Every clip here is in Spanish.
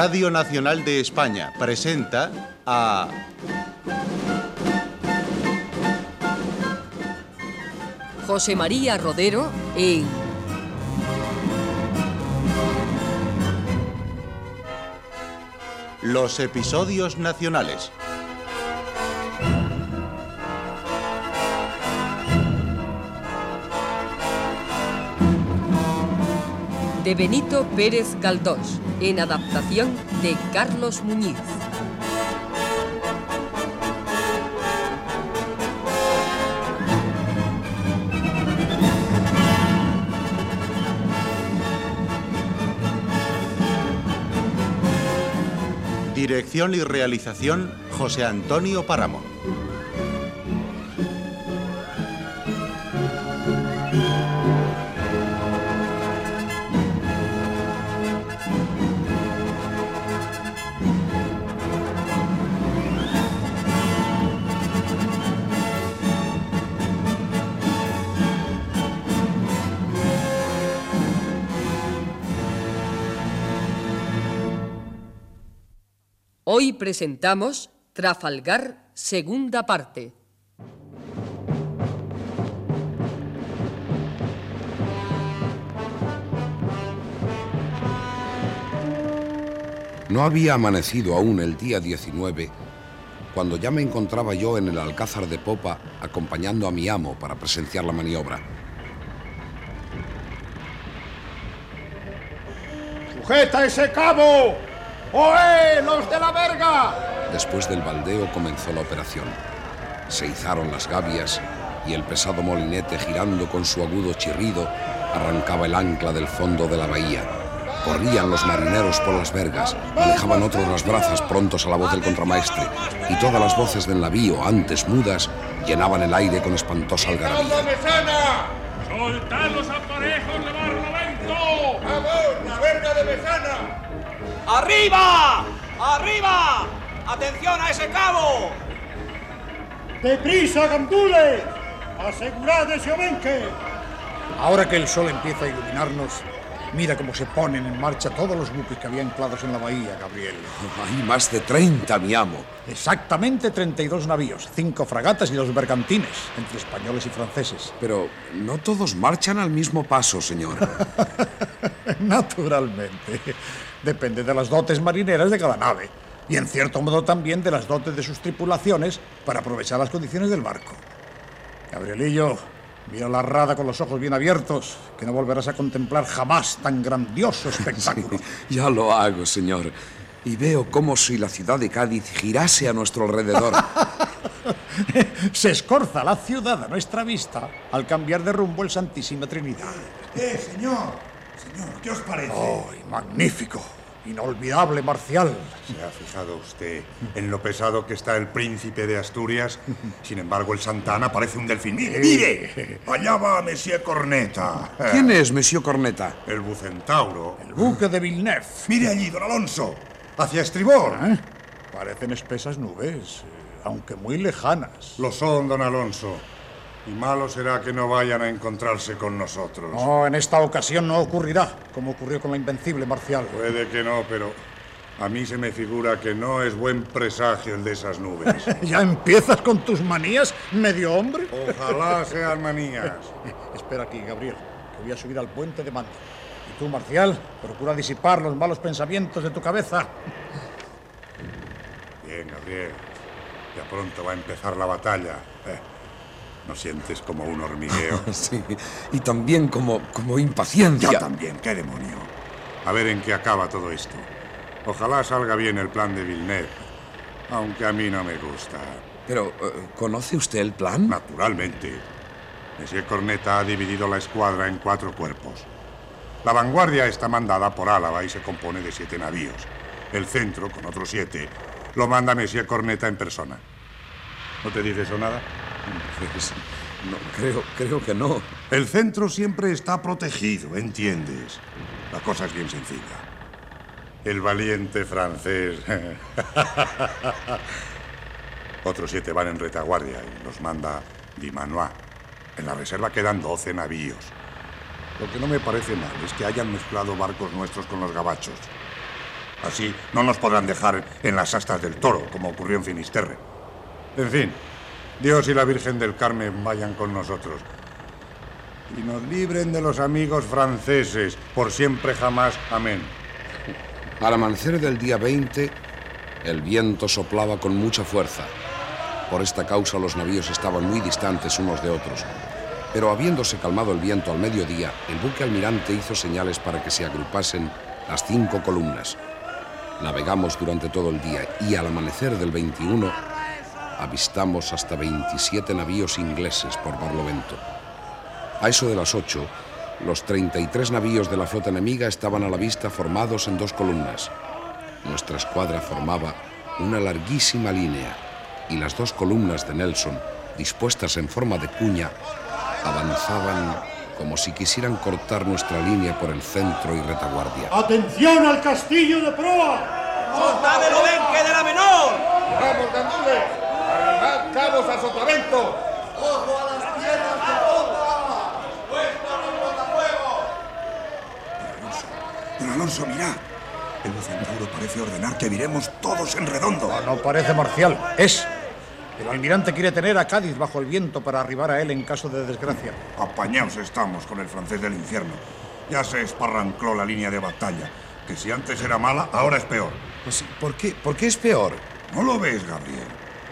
Radio Nacional de España presenta a... José María Rodero en Los episodios nacionales. De Benito Pérez Galdós, en adaptación de Carlos Muñiz. Dirección y realización José Antonio Páramo. Hoy presentamos Trafalgar, segunda parte. No había amanecido aún el día 19 cuando ya me encontraba yo en el alcázar de popa acompañando a mi amo para presenciar la maniobra. ¡Sujeta ese cabo! ¡Oe, los de la verga! Después del baldeo comenzó la operación. Se izaron las gavias y el pesado molinete girando con su agudo chirrido arrancaba el ancla del fondo de la bahía. Corrían los marineros por las vergas, alejaban otros las brazas prontos a la voz del contramaestre, y todas las voces del navío, antes mudas, llenaban el aire con espantosa algarabía. ¡Soltad los aparejos de barlovento! ¡Vamos, la verga de Mesana! ¡Arriba! ¡Arriba! ¡Atención a ese cabo! ¡Deprisa, gandules! ¡Asegurad ese obenque! Ahora que el sol empieza a iluminarnos, mira cómo se ponen en marcha todos los buques que había anclados en la bahía, Gabriel. Hay más de 30, mi amo. Exactamente 32 navíos, cinco fragatas y dos bergantines, entre españoles y franceses. Pero no todos marchan al mismo paso, señor. Naturalmente. Depende de las dotes marineras de cada nave. Y en cierto modo también de las dotes de sus tripulaciones para aprovechar las condiciones del barco. Gabrielillo, mira la rada con los ojos bien abiertos, que no volverás a contemplar jamás tan grandioso espectáculo. Ya lo hago, señor. Y veo como si la ciudad de Cádiz girase a nuestro alrededor. Se escorza la ciudad a nuestra vista al cambiar de rumbo el Santísima Trinidad. Eh, señor, señor, ¿qué os parece? ¡Ay, magnífico! Inolvidable, Marcial. ¿Se ha fijado usted en lo pesado que está el príncipe de Asturias? Sin embargo, el Santana parece un delfín. ¡Mire, mire! Allá va Monsieur Corneta. ¿Quién es Monsieur Corneta? El bucentauro. El buque de Villeneuve. Mire allí, don Alonso. Hacia estribor. ¿Eh? Parecen espesas nubes, eh, aunque muy lejanas. Lo son, don Alonso. Y malo será que no vayan a encontrarse con nosotros. No, en esta ocasión no ocurrirá, como ocurrió con la invencible Marcial. Puede que no, pero a mí se me figura que no es buen presagio el de esas nubes. ¿Ya empiezas con tus manías, medio hombre? Ojalá sean manías. Espera aquí, Gabriel, que voy a subir al puente de mando. Y tú, Marcial, procura disipar los malos pensamientos de tu cabeza. Bien, Gabriel. Ya pronto va a empezar la batalla. Eh, ¿No sientes como un hormigueo? Sí, y también como, como impaciencia. Yo también, qué demonio. A ver en qué acaba todo esto. Ojalá salga bien el plan de Villeneuve, aunque a mí no me gusta. Pero, eh, ¿conoce usted el plan? Naturalmente. Monsieur Corneta ha dividido la escuadra en cuatro cuerpos. La vanguardia está mandada por Álava y se compone de siete navíos. El centro, con otros siete, lo manda Monsieur Corneta en persona. ¿No te dice eso nada? Pues, no, creo, creo que no. El centro siempre está protegido, ¿entiendes? La cosa es bien sencilla. El valiente francés. Otros siete van en retaguardia y los manda Di Manois. En la reserva quedan 12 navíos. Lo que no me parece mal es que hayan mezclado barcos nuestros con los gabachos. Así no nos podrán dejar en las astas del toro, como ocurrió en Finisterre. En fin, Dios y la Virgen del Carmen vayan con nosotros. Y nos libren de los amigos franceses, por siempre jamás. Amén. Al amanecer del día 20, el viento soplaba con mucha fuerza. Por esta causa los navíos estaban muy distantes unos de otros. Pero habiéndose calmado el viento al mediodía, el buque almirante hizo señales para que se agrupasen las cinco columnas. Navegamos durante todo el día y al amanecer del 21 avistamos hasta 27 navíos ingleses por Barlovento. A eso de las 8, los 33 navíos de la flota enemiga estaban a la vista formados en dos columnas. Nuestra escuadra formaba una larguísima línea y las dos columnas de Nelson, dispuestas en forma de cuña, avanzaban como si quisieran cortar nuestra línea por el centro y retaguardia. ¡Atención al castillo de proa! ¡Soltad el obenque de la menor! ¡Vamos, gandules! ¡Arrimad cabos a sotavento! Don Alonso, mirad. El Bucentauro parece ordenar que viremos todos en redondo. No, no parece marcial, es. El almirante quiere tener a Cádiz bajo el viento para arribar a él en caso de desgracia. Apañaos estamos con el francés del infierno. Ya se esparrancló la línea de batalla, que si antes era mala, ahora es peor. Pues, ¿por, qué, ¿Por qué es peor? ¿No lo ves, Gabriel?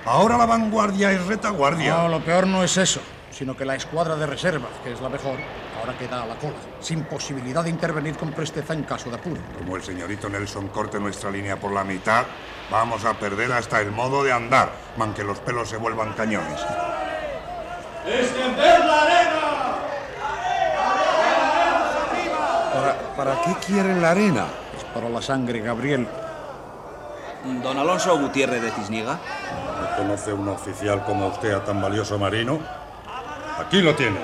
Ahora la vanguardia es retaguardia. No, lo peor no es eso, sino que la escuadra de reserva, que es la mejor, ahora queda a la cola, sin posibilidad de intervenir con presteza en caso de apuro. Como el señorito Nelson corte nuestra línea por la mitad, vamos a perder hasta el modo de andar, man que los pelos se vuelvan cañones. ¡Descender la arena! ¿Para, ¿Para qué quieren la arena? Es para la sangre, Gabriel. Don Alonso Gutiérrez de Cisniega. ¿No conoce un oficial como usted a tan valioso marino? Aquí lo tiene.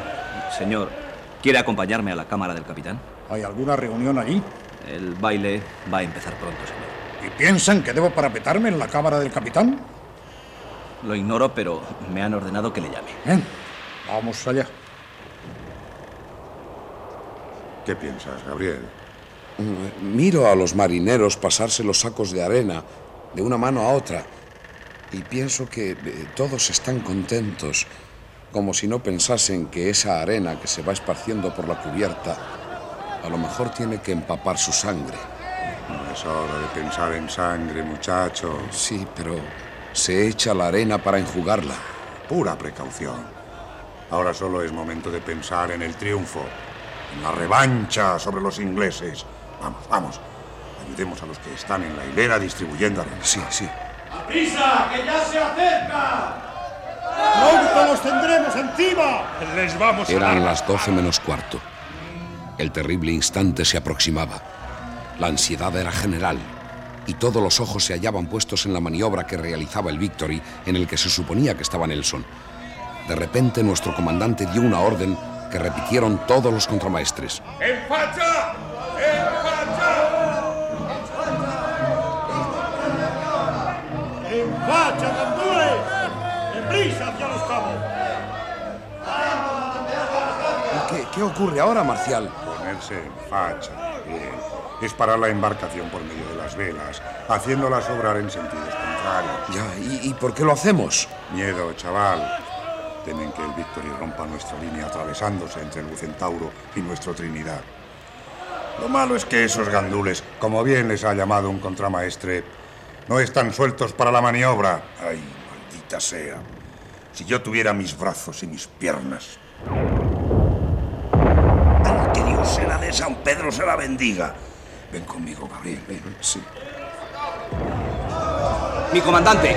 Señor, ¿quiere acompañarme a la cámara del capitán? ¿Hay alguna reunión allí? El baile va a empezar pronto, señor. ¿Y piensan que debo parapetarme en la cámara del capitán? Lo ignoro, pero me han ordenado que le llame. Bien, vamos allá. ¿Qué piensas, Gabriel? Miro a los marineros pasarse los sacos de arena de una mano a otra y pienso que eh, todos están contentos, como si no pensasen que esa arena que se va esparciendo por la cubierta a lo mejor tiene que empapar su sangre. No es hora de pensar en sangre, muchacho. Sí, pero se echa la arena para enjugarla. Pura precaución. Ahora solo es momento de pensar en el triunfo, en la revancha sobre los ingleses. Vamos, vamos. Ayudemos a los que están en la hilera distribuyendo arena. Sí, sí. ¡Prisa, que ya se acerca! ¡Pronto los tendremos encima! ¡Les vamos a Eran las doce menos cuarto. El terrible instante se aproximaba. La ansiedad era general y todos los ojos se hallaban puestos en la maniobra que realizaba el Victory en el que se suponía que estaba Nelson. De repente nuestro comandante dio una orden que repitieron todos los contramaestres. ¡En facha! ¿Qué, ocurre ahora, Marcial? Ponerse en facha. Bien. Es parar la embarcación por medio de las velas, haciéndolas obrar en sentidos contrarios. Ya, ¿y, y por qué lo hacemos? Miedo, chaval. Temen que el Victory rompa nuestra línea atravesándose entre el Bucentauro y nuestro Trinidad. Lo malo es que esos gandules, como bien les ha llamado un contramaestre, no están sueltos para la maniobra. Ay, maldita sea. Si yo tuviera mis brazos y mis piernas. Que Dios se la de San Pedro se la bendiga. Ven conmigo, Gabriel, ven. Sí. Mi comandante,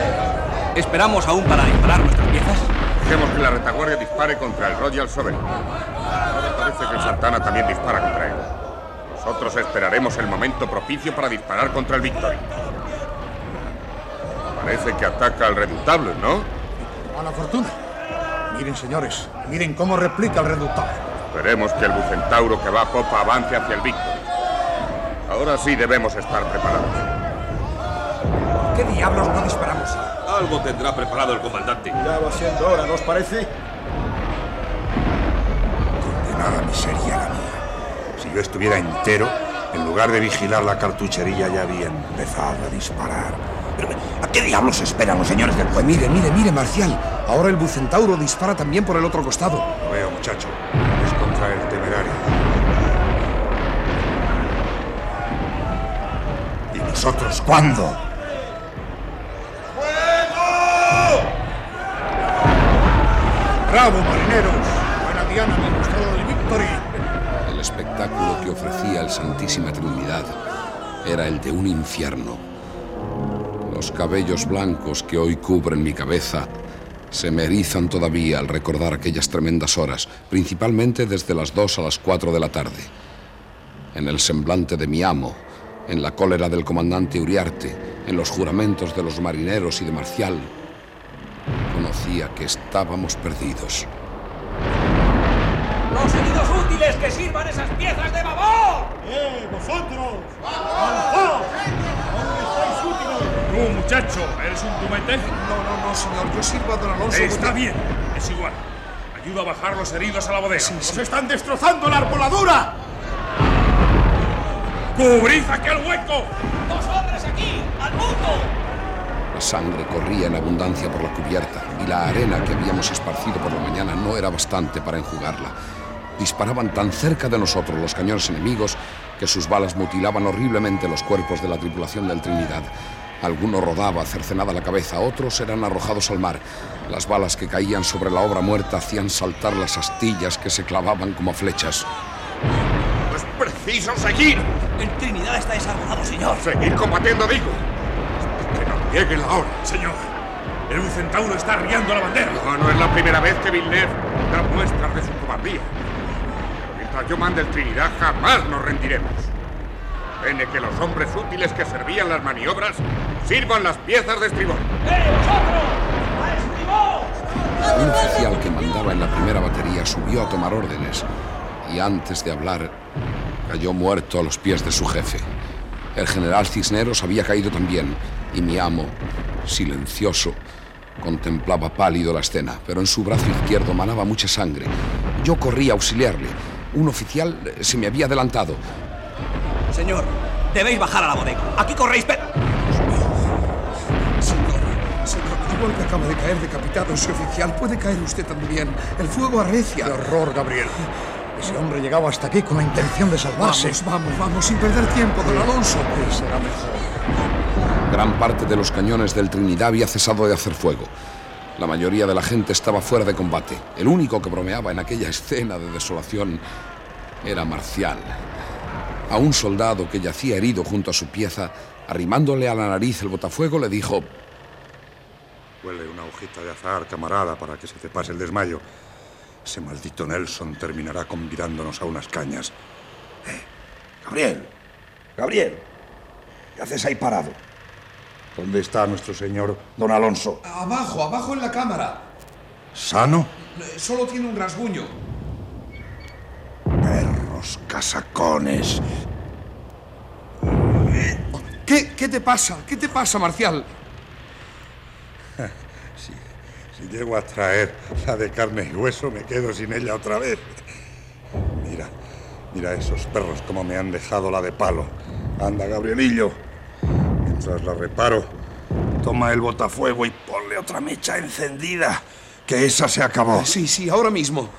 ¿esperamos aún para disparar nuestras piezas? Dejemos que la retaguardia dispare contra el Royal Sovereign. Ahora parece que el Santana también dispara contra él. Nosotros esperaremos el momento propicio para disparar contra el Victory. Parece que ataca al reductable, ¿no? Mala fortuna. Miren, señores, miren cómo replica el reductable. Esperemos que el Bucentauro que va a popa avance hacia el Victory. Ahora sí debemos estar preparados. ¿Qué diablos no disparamos? Algo tendrá preparado el comandante. Ya va siendo hora, ¿no os parece? Condenada miseria la mía. Si yo estuviera entero, En lugar de vigilar la cartuchería ya habían empezado a disparar. Pero, ¿a qué diablos esperan los señores del pueblo? Mire, mire, mire, Marcial. Ahora el bucentauro dispara también por el otro costado. Lo veo, muchacho. El temerario. ¿Y nosotros cuándo? ¡Bravo, marineros! Buena diana me ha gustado el Victory. El espectáculo que ofrecía el Santísima Trinidad era el de un infierno. Los cabellos blancos que hoy cubren mi cabeza se me erizan todavía al recordar aquellas tremendas horas, principalmente desde las 2 a las 4 de la tarde. En el semblante de mi amo, en la cólera del comandante Uriarte, en los juramentos de los marineros y de Marcial, conocía que estábamos perdidos. ¡Los heridos útiles que sirvan esas piezas de babor! ¡Eh, vosotros! ¡Alzad! Tú, muchacho, ¿eres un tumete? No, no, no, señor. Yo sirvo a don Alonso. Está bien, es igual. Ayuda a bajar los heridos a la bodega. ¡Nos están destrozando la arboladura! ¡Cubrid aquel hueco! ¡Dos hombres aquí! ¡Al mundo! La sangre corría en abundancia por la cubierta y la arena que habíamos esparcido por la mañana no era bastante para enjugarla. Disparaban tan cerca de nosotros los cañones enemigos que sus balas mutilaban horriblemente los cuerpos de la tripulación del Trinidad. Alguno rodaba cercenada la cabeza, otros eran arrojados al mar. Las balas que caían sobre la obra muerta hacían saltar las astillas que se clavaban como flechas. ¡Es preciso seguir! El Trinidad está desarmado, señor. ¡Seguir combatiendo, digo! ¡Que nos llegue la hora! Señor, el bucentauro está arriando la bandera. No, no es la primera vez que Villeneuve da muestras de su cobardía. Mientras yo mande el Trinidad, jamás nos rendiremos. Pene que los hombres útiles que servían las maniobras sirvan las piezas de estribor. ¡Eh, vosotros! ¡A estribor! Un oficial que mandaba en la primera batería subió a tomar órdenes y antes de hablar cayó muerto a los pies de su jefe. El general Cisneros había caído también y mi amo, silencioso, contemplaba pálido la escena, pero en su brazo izquierdo manaba mucha sangre. Yo corrí a auxiliarle. Un oficial se me había adelantado. Señor, debéis bajar a la bodega. Aquí corréis, pero... Señor, señor, igual que acaba de caer decapitado ese oficial, puede caer usted también. El fuego arrecia. ¡Qué horror, Gabriel! Ese hombre llegaba hasta aquí con la intención de salvarse. Vamos, vamos, vamos, sin perder tiempo, don Alonso. Sí, será mejor. Gran parte de los cañones del Trinidad había cesado de hacer fuego. La mayoría de la gente estaba fuera de combate. El único que bromeaba en aquella escena de desolación era Marcial. A un soldado que yacía herido junto a su pieza, arrimándole a la nariz el botafuego, le dijo: Huele una hojita de azahar, camarada, para que se te pase el desmayo. Ese maldito Nelson terminará convidándonos a unas cañas. Eh, Gabriel, Gabriel, ¿qué haces ahí parado? ¿Dónde está nuestro señor Don Alonso. Abajo, abajo en la cámara. ¿Sano? Solo tiene un rasguño. Casacones. ¿Qué, ¿Qué te pasa? ¿Qué te pasa, Marcial? Si, si llego a traer la de carne y hueso, me quedo sin ella otra vez. Mira, mira esos perros como me han dejado la de palo. Anda, Gabrielillo. Mientras la reparo, Toma el botafuego y ponle otra mecha encendida, que esa se acabó. Sí, sí, ahora mismo.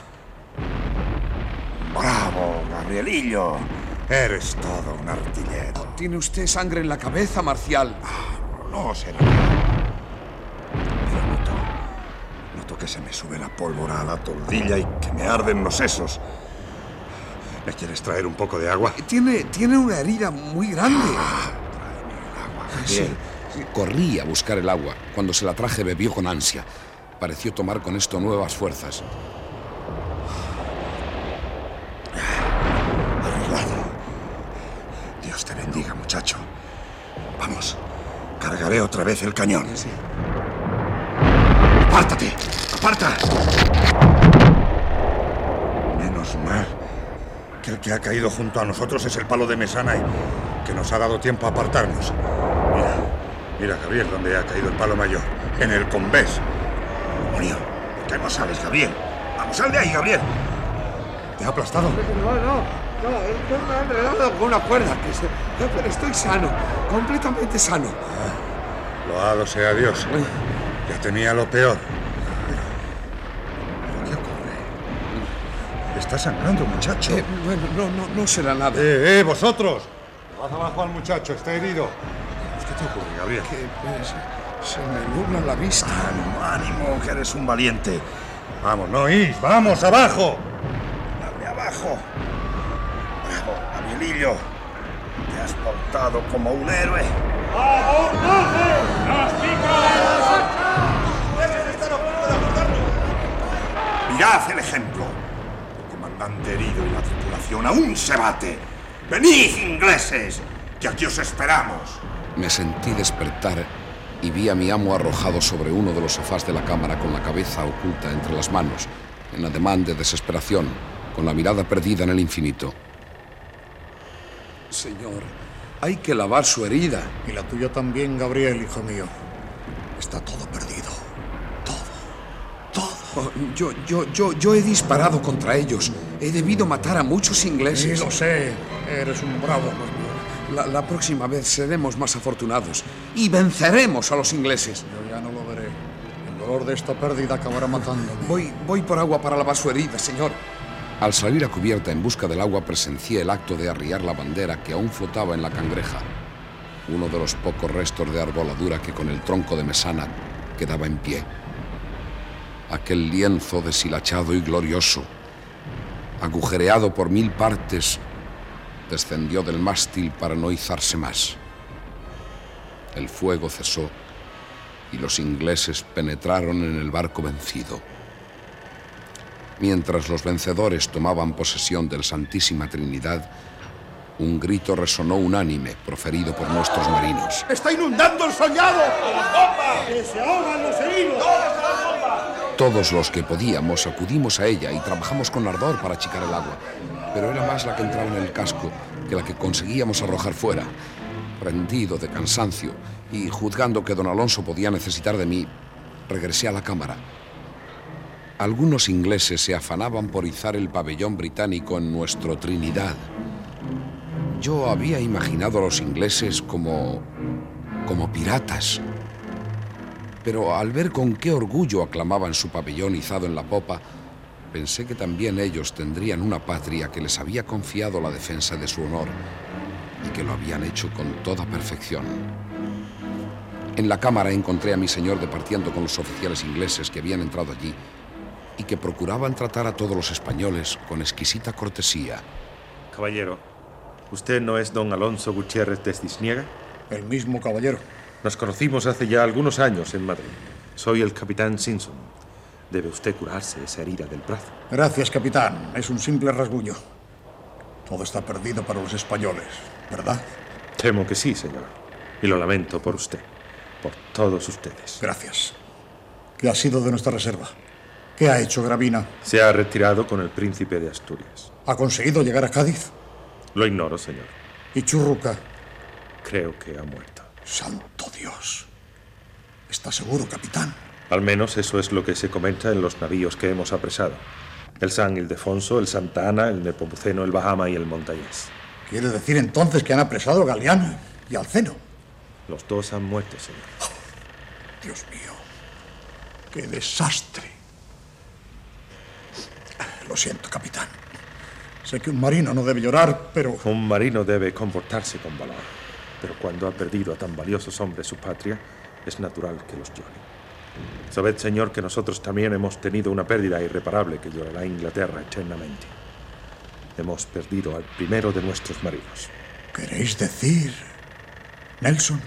Bravo, Gabrielillo. Eres todo un artillero. Tiene usted sangre en la cabeza, Marcial. No será. Pero noto, noto que se me sube la pólvora a la tordilla y que me arden los sesos. ¿me quieres traer un poco de agua? Tiene, tiene una herida muy grande. Sí, Bien. sí. Corrí a buscar el agua. Cuando se la traje bebió con ansia. Pareció tomar con esto nuevas fuerzas. Arreglado. Dios te bendiga, muchacho. Vamos, cargaré otra vez el cañón. ¡Apártate! ¡Aparta! Menos mal que el que ha caído junto a nosotros es el palo de Mesana y Que nos ha dado tiempo a apartarnos. Mira, mira, Gabriel, donde ha caído el palo mayor. En el convés. Demonio, ¿por qué no sabes, Gabriel? Vamos, sal de ahí, Gabriel. ¿Te ha aplastado? No, no. No, no me he enredado con una cuerda, que se- pero estoy sano, completamente sano. Loado sea Dios. Ya tenía lo peor. ¿Qué ocurre? Está sangrando, muchacho. Eh, bueno, no, no, no será nada. ¡Eh, eh, vosotros! Haz abajo al muchacho, está herido. ¿Qué te ocurre, Gabriel? Que, pues, se me nubla la vista. Ánimo, ánimo, que eres un valiente. Vamos, no oís, vamos, abajo. Dale abajo. Te has portado como un héroe. Mirad el ejemplo. El comandante herido y la tripulación aún se bate. ¡Venid, ingleses! Que aquí os esperamos. Me sentí despertar y vi a mi amo arrojado sobre uno de los sofás de la cámara con la cabeza oculta entre las manos, en ademán de desesperación, con la mirada perdida en el infinito. Señor, hay que lavar su herida. Y la tuya también, Gabriel, hijo mío. Está todo perdido. Oh, yo, yo, yo, yo he disparado contra ellos. He debido matar a muchos Sí, ingleses. lo sé. Eres un bravo. La, la próxima vez seremos más afortunados y venceremos a los ingleses. Yo ya no lo veré. El dolor de esta pérdida acabará matándome. Voy, voy por agua para lavar su herida, señor. Al salir a cubierta en busca del agua presencié el acto de arriar la bandera que aún flotaba en la cangreja. Uno de los pocos restos de arboladura que con el tronco de mesana quedaba en pie. Aquel lienzo deshilachado y glorioso, agujereado por mil partes, descendió del mástil para no izarse más. El fuego cesó y los ingleses penetraron en el barco vencido. Mientras los vencedores tomaban posesión del Santísima Trinidad, un grito resonó unánime proferido por nuestros marinos. ¡Está inundando el soñado! ¡Que se ahogan los heridos! Todos los que podíamos acudimos a ella y trabajamos con ardor para achicar el agua, pero era más la que entraba en el casco que la que conseguíamos arrojar fuera. Rendido de cansancio y juzgando que don Alonso podía necesitar de mí, regresé a la cámara. Algunos ingleses se afanaban por izar el pabellón británico en nuestro Trinidad. Yo había imaginado a los ingleses como... como piratas. Pero al ver con qué orgullo aclamaban su pabellón izado en la popa, pensé que también ellos tendrían una patria que les había confiado la defensa de su honor y que lo habían hecho con toda perfección. En la cámara encontré a mi señor departiendo con los oficiales ingleses que habían entrado allí y que procuraban tratar a todos los españoles con exquisita cortesía. Caballero, ¿usted no es don Alonso Gutiérrez de Cisniega? El mismo caballero. Nos conocimos hace ya algunos años en Madrid. Soy el capitán Simpson. Debe usted curarse esa herida del brazo. Gracias, capitán. Es un simple rasguño. Todo está perdido para los españoles, ¿verdad? Temo que sí, señor. Y lo lamento por usted. Por todos ustedes. Gracias. ¿Qué ha sido de nuestra reserva? ¿Qué ha hecho Gravina? Se ha retirado con el príncipe de Asturias. ¿Ha conseguido llegar a Cádiz? Lo ignoro, señor. ¿Y Churruca? Creo que ha muerto. Santo Dios. ¿Está seguro, capitán? Al menos eso es lo que se comenta en los navíos que hemos apresado. El San Ildefonso, el Santa Ana, el Nepomuceno, el Bahama y el Montañés. ¿Quiere decir entonces que han apresado a Galeano y Alceno? Los dos han muerto, señor. Dios mío. ¡Qué desastre! Lo siento, capitán. Sé que un marino no debe llorar, pero... Un marino debe comportarse con valor. Pero cuando ha perdido a tan valiosos hombres su patria, es natural que los llore. Sabed, señor, que nosotros también hemos tenido una pérdida irreparable que llorará Inglaterra eternamente. Hemos perdido al primero de nuestros marinos. ¿Queréis decir... Nelson?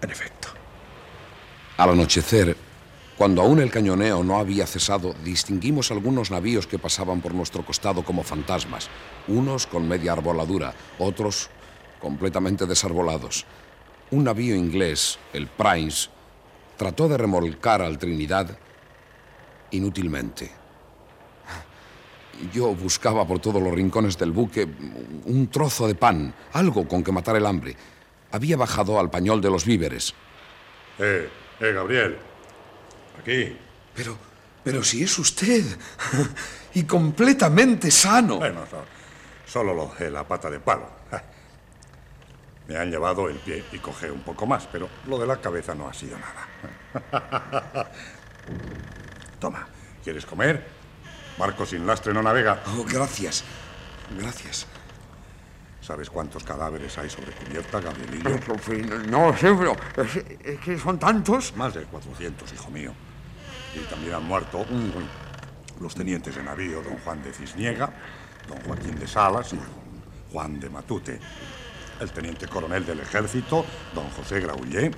En efecto. Al anochecer, cuando aún el cañoneo no había cesado, distinguimos algunos navíos que pasaban por nuestro costado como fantasmas, unos con media arboladura, otros completamente desarbolados. Un navío inglés, el Prince, trató de remolcar al Trinidad inútilmente. Yo buscaba por todos los rincones del buque un trozo de pan, algo con que matar el hambre. Había bajado al pañol de los víveres. Eh, eh, Gabriel. Aquí. Pero, pero si es usted. y completamente sano. Bueno, no, Solo lo de la pata de palo. Me han llevado el pie y coge un poco más, pero lo de la cabeza no ha sido nada. Toma, ¿quieres comer? Barco sin lastre no navega. Oh, gracias. Gracias. ¿Sabes cuántos cadáveres hay sobre cubierta, Gabrielillo? No es, es que son tantos. Más de 400, hijo mío. Y también han muerto los tenientes de navío don Juan de Cisniega, don Joaquín de Salas y don Juan de Matute, el teniente coronel del ejército, don José Graullé,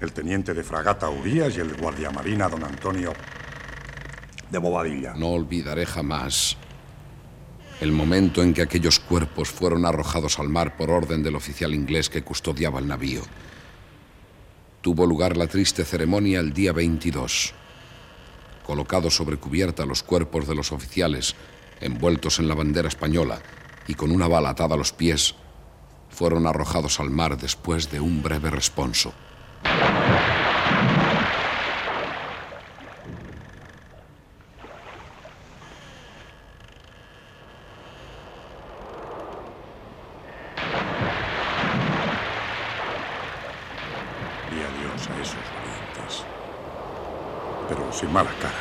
el teniente de fragata Urías y el guardiamarina don Antonio de Bobadilla. No olvidaré jamás el momento en que aquellos cuerpos fueron arrojados al mar por orden del oficial inglés que custodiaba el navío. Tuvo lugar la triste ceremonia el día 22. Colocados sobre cubierta los cuerpos de los oficiales, envueltos en la bandera española y con una bala atada a los pies, fueron arrojados al mar después de un breve responso. Y adiós a esos valientes. Pero sin mala cara.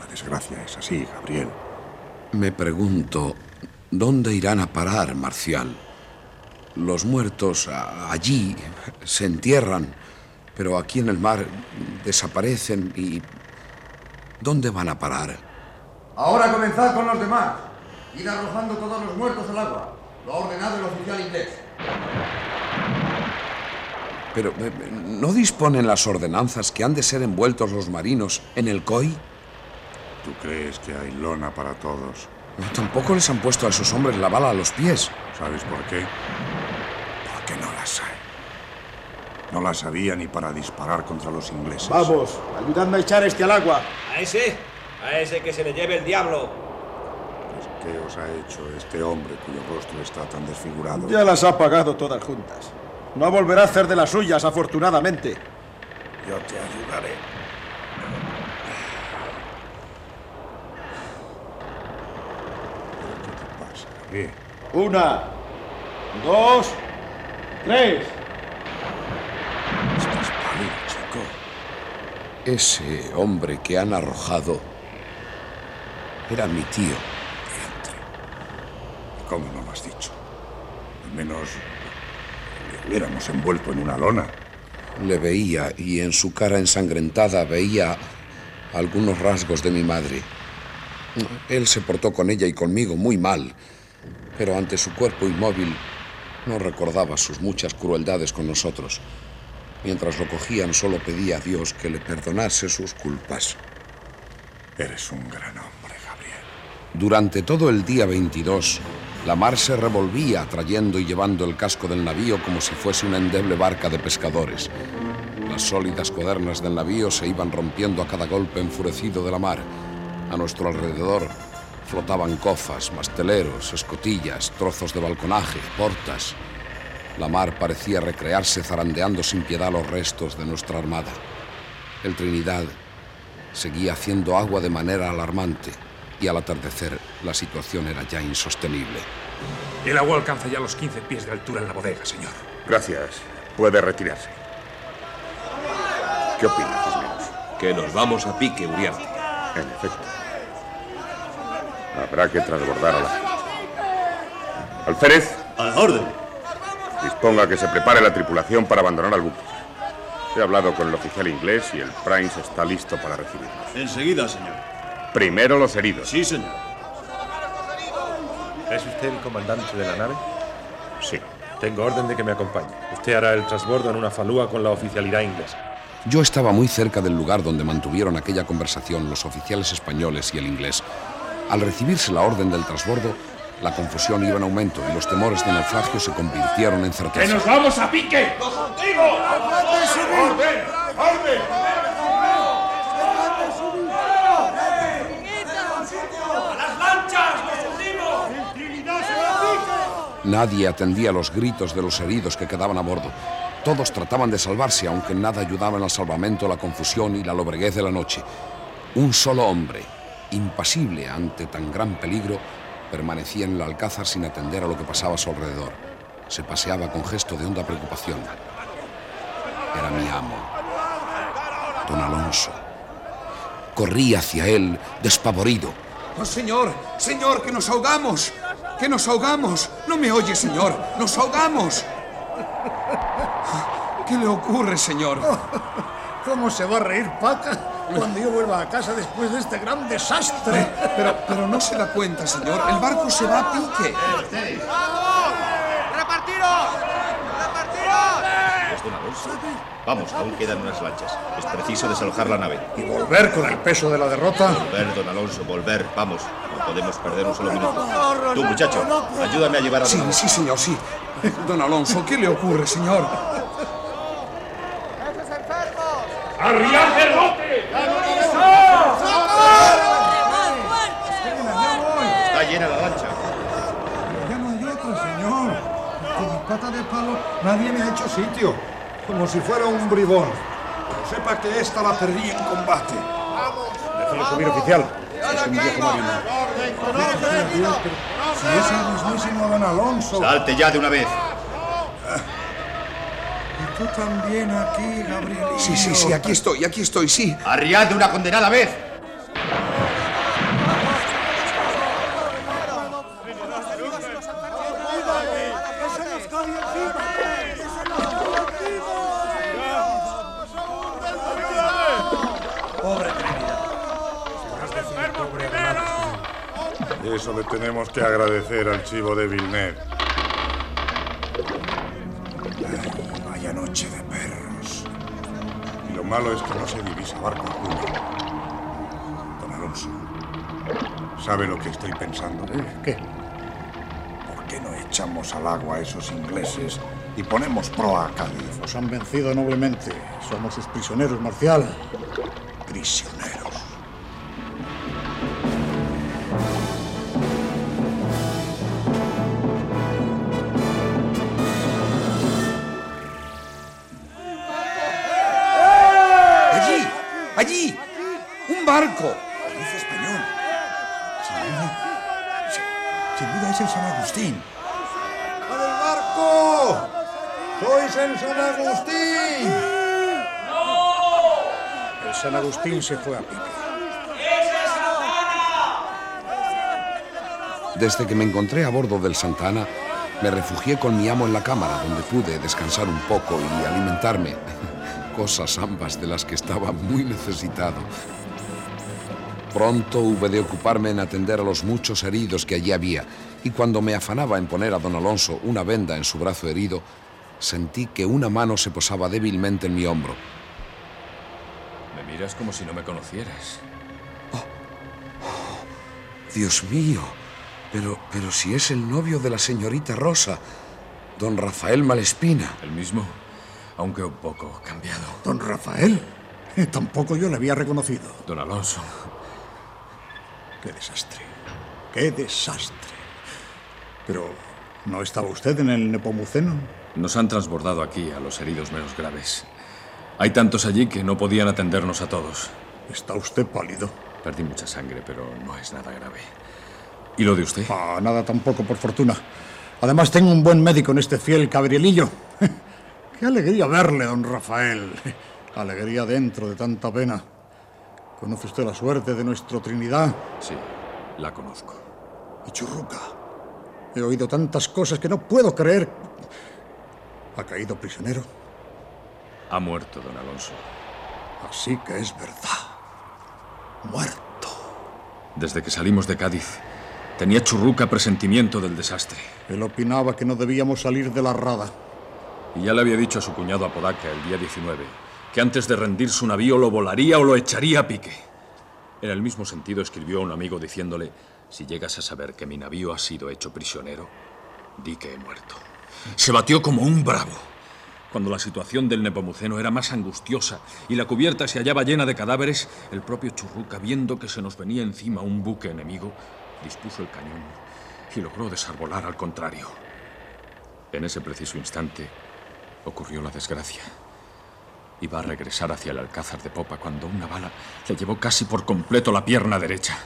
La desgracia es así, Gabriel. Me pregunto, ¿dónde irán a parar, Marcial? Los muertos a- allí se entierran, pero aquí en el mar desaparecen y... ¿Dónde van a parar? Ahora comenzad con los demás. Id arrojando todos los muertos al agua. Lo ha ordenado el oficial inglés. Pero eh, ¿no disponen las ordenanzas que han de ser envueltos los marinos en el COI? ¿Tú crees que hay lona para todos? No, tampoco les han puesto a esos hombres la bala a los pies. ¿Sabes por qué? Porque no las hay. No las había ni para disparar contra los ingleses. Vamos, ayudadme a echar este al agua. A ese, a ese que se le lleve el diablo. ¿Qué os ha hecho este hombre cuyo rostro está tan desfigurado? Ya las ha pagado todas juntas. No volverá a hacer de las suyas, afortunadamente. Yo te ayudaré. ¿Qué te pasa? ¿Qué? Una, dos, tres. Estás pálido, chico. Ese hombre que han arrojado era mi tío. ¿Cómo no lo has dicho? Al menos hubiéramos envuelto en una lona. Le veía y en su cara ensangrentada veía algunos rasgos de mi madre. Él se portó con ella y conmigo muy mal, pero ante su cuerpo inmóvil no recordaba sus muchas crueldades con nosotros. Mientras lo cogían solo pedía a Dios que le perdonase sus culpas. Eres un gran hombre, Gabriel. Durante todo el día 22, la mar se revolvía trayendo y llevando el casco del navío como si fuese una endeble barca de pescadores. Las sólidas cuadernas del navío se iban rompiendo a cada golpe enfurecido de la mar. A nuestro alrededor flotaban cofas, masteleros, escotillas, trozos de balconaje, portas. La mar parecía recrearse zarandeando sin piedad los restos de nuestra armada. El Trinidad seguía haciendo agua de manera alarmante y al atardecer la situación era ya insostenible. El agua alcanza ya los 15 pies de altura en la bodega, señor. Gracias. Puede retirarse. ¿Qué opina, Cisneros? Que nos vamos a pique, Uriarte. En efecto. Habrá que transbordar a la gente. Alférez. A la orden. Disponga que se prepare la tripulación para abandonar al buque. He hablado con el oficial inglés y el Prince está listo para recibirnos. Enseguida, señor. Primero los heridos. Sí, señor. ¿Es usted el comandante de la nave? Sí. Tengo orden de que me acompañe. Usted hará el transbordo en una falúa con la oficialidad inglesa. Yo estaba muy cerca del lugar donde mantuvieron aquella conversación los oficiales españoles y el inglés. Al recibirse la orden del transbordo, la confusión iba en aumento y los temores de naufragio se convirtieron en ¡Que certeza. nos vamos a pique! ¡Contigo! ¡Orden! ¡Orden! ¡A las lanchas! ¡Nos hundimos! ¡El Trinidad se va a Nadie atendía los gritos de los heridos que quedaban a bordo. Todos trataban de salvarse, aunque nada ayudaban al salvamento, la confusión y la lobreguez de la noche. Un solo hombre, impasible ante tan gran peligro, Permanecía en el alcázar sin atender a lo que pasaba a su alrededor. Se paseaba con gesto de honda preocupación. Era mi amo, don Alonso. Corrí hacia él, despavorido. ¡Oh, señor! ¡Señor, que nos ahogamos! ¡Que nos ahogamos! ¿No me oye, señor? ¡Nos ahogamos! ¿Qué le ocurre, señor? ¿Cómo se va a reír Paca cuando yo vuelva a casa después de este gran desastre? Pero, pero no se da cuenta, señor. El barco se va a pique. ¡Repartiros! ¡Repartiros! ¿Es don Alonso? Vamos, aún quedan unas lanchas. Es preciso desalojar la nave. ¿Y volver con el peso de la derrota? Volver, don Alonso, volver. Vamos, no podemos perder un solo minuto. Tú, muchacho, ayúdame a llevar a Sí, sí, señor, sí. Don Alonso, ¿qué le ocurre, señor? ¡Arriad del bote! Está llena la lancha. Ya no hay otra, señor. Con mi pata de palo nadie me ha hecho sitio. Como si fuera un bribón. Pero sepa que esta la perdí en combate. Déjalo subir, oficial. Es un viejo marino. Si es el mismísimo don Alonso. Salte ya de una vez. Y tú también aquí, Gabrielito. Sí, sí, sí, aquí estoy, aquí estoy, sí. Arriad de una condenada vez. Pobre Eso le tenemos que agradecer al chivo de Vilnet. Vaya noche de perros. Y lo malo es que no se divisa barco alguno. Don Alonso, ¿sabe lo que estoy pensando? ¿Qué? ¿Por qué no echamos al agua a esos ingleses y ponemos proa a Cádiz? Nos han vencido noblemente. Somos sus prisioneros, Marcial. Prisioneros. Se fue a. Desde que me encontré a bordo del Santa Ana, me refugié con mi amo en la cámara, donde pude descansar un poco y alimentarme. Cosas ambas de las que estaba muy necesitado. Pronto hube de ocuparme en atender a los muchos heridos que allí había, y cuando me afanaba en poner a don Alonso una venda en su brazo herido, sentí que una mano se posaba débilmente en mi hombro. Miras como si no me conocieras. Dios mío, pero, pero si es el novio de la señorita Rosa, don Rafael Malespina. El mismo, aunque un poco cambiado. ¿Don Rafael? Eh, tampoco yo le había reconocido. Don Alonso. Qué desastre. Qué desastre. Pero, ¿no estaba usted en el Nepomuceno? Nos han transbordado aquí a los heridos menos graves. Hay tantos allí que no podían atendernos a todos. Está usted pálido. Perdí mucha sangre, pero no es nada grave. ¿Y lo de usted? Ah, nada tampoco, por fortuna. Además, tengo un buen médico en este fiel Gabrielillo. Qué alegría verle, don Rafael. Alegría dentro de tanta pena. ¿Conoce usted la suerte de nuestro Trinidad? Sí, la conozco. Y Churruca. He oído tantas cosas que no puedo creer. ¿Ha caído prisionero? Ha muerto, don Alonso. Así que es verdad. Muerto. Desde que salimos de Cádiz, tenía Churruca presentimiento del desastre. Él opinaba que no debíamos salir de la rada. Y ya le había dicho a su cuñado Apodaca el día 19 que antes de rendir su navío lo volaría o lo echaría a pique. En el mismo sentido escribió a un amigo diciéndole, si llegas a saber que mi navío ha sido hecho prisionero, di que he muerto. Se batió como un bravo. Cuando la situación del Nepomuceno era más angustiosa y la cubierta se hallaba llena de cadáveres, el propio Churruca, viendo que se nos venía encima un buque enemigo, dispuso el cañón y logró desarbolar al contrario. En ese preciso instante ocurrió la desgracia. Iba a regresar hacia el alcázar de popa cuando una bala le llevó casi por completo la pierna derecha.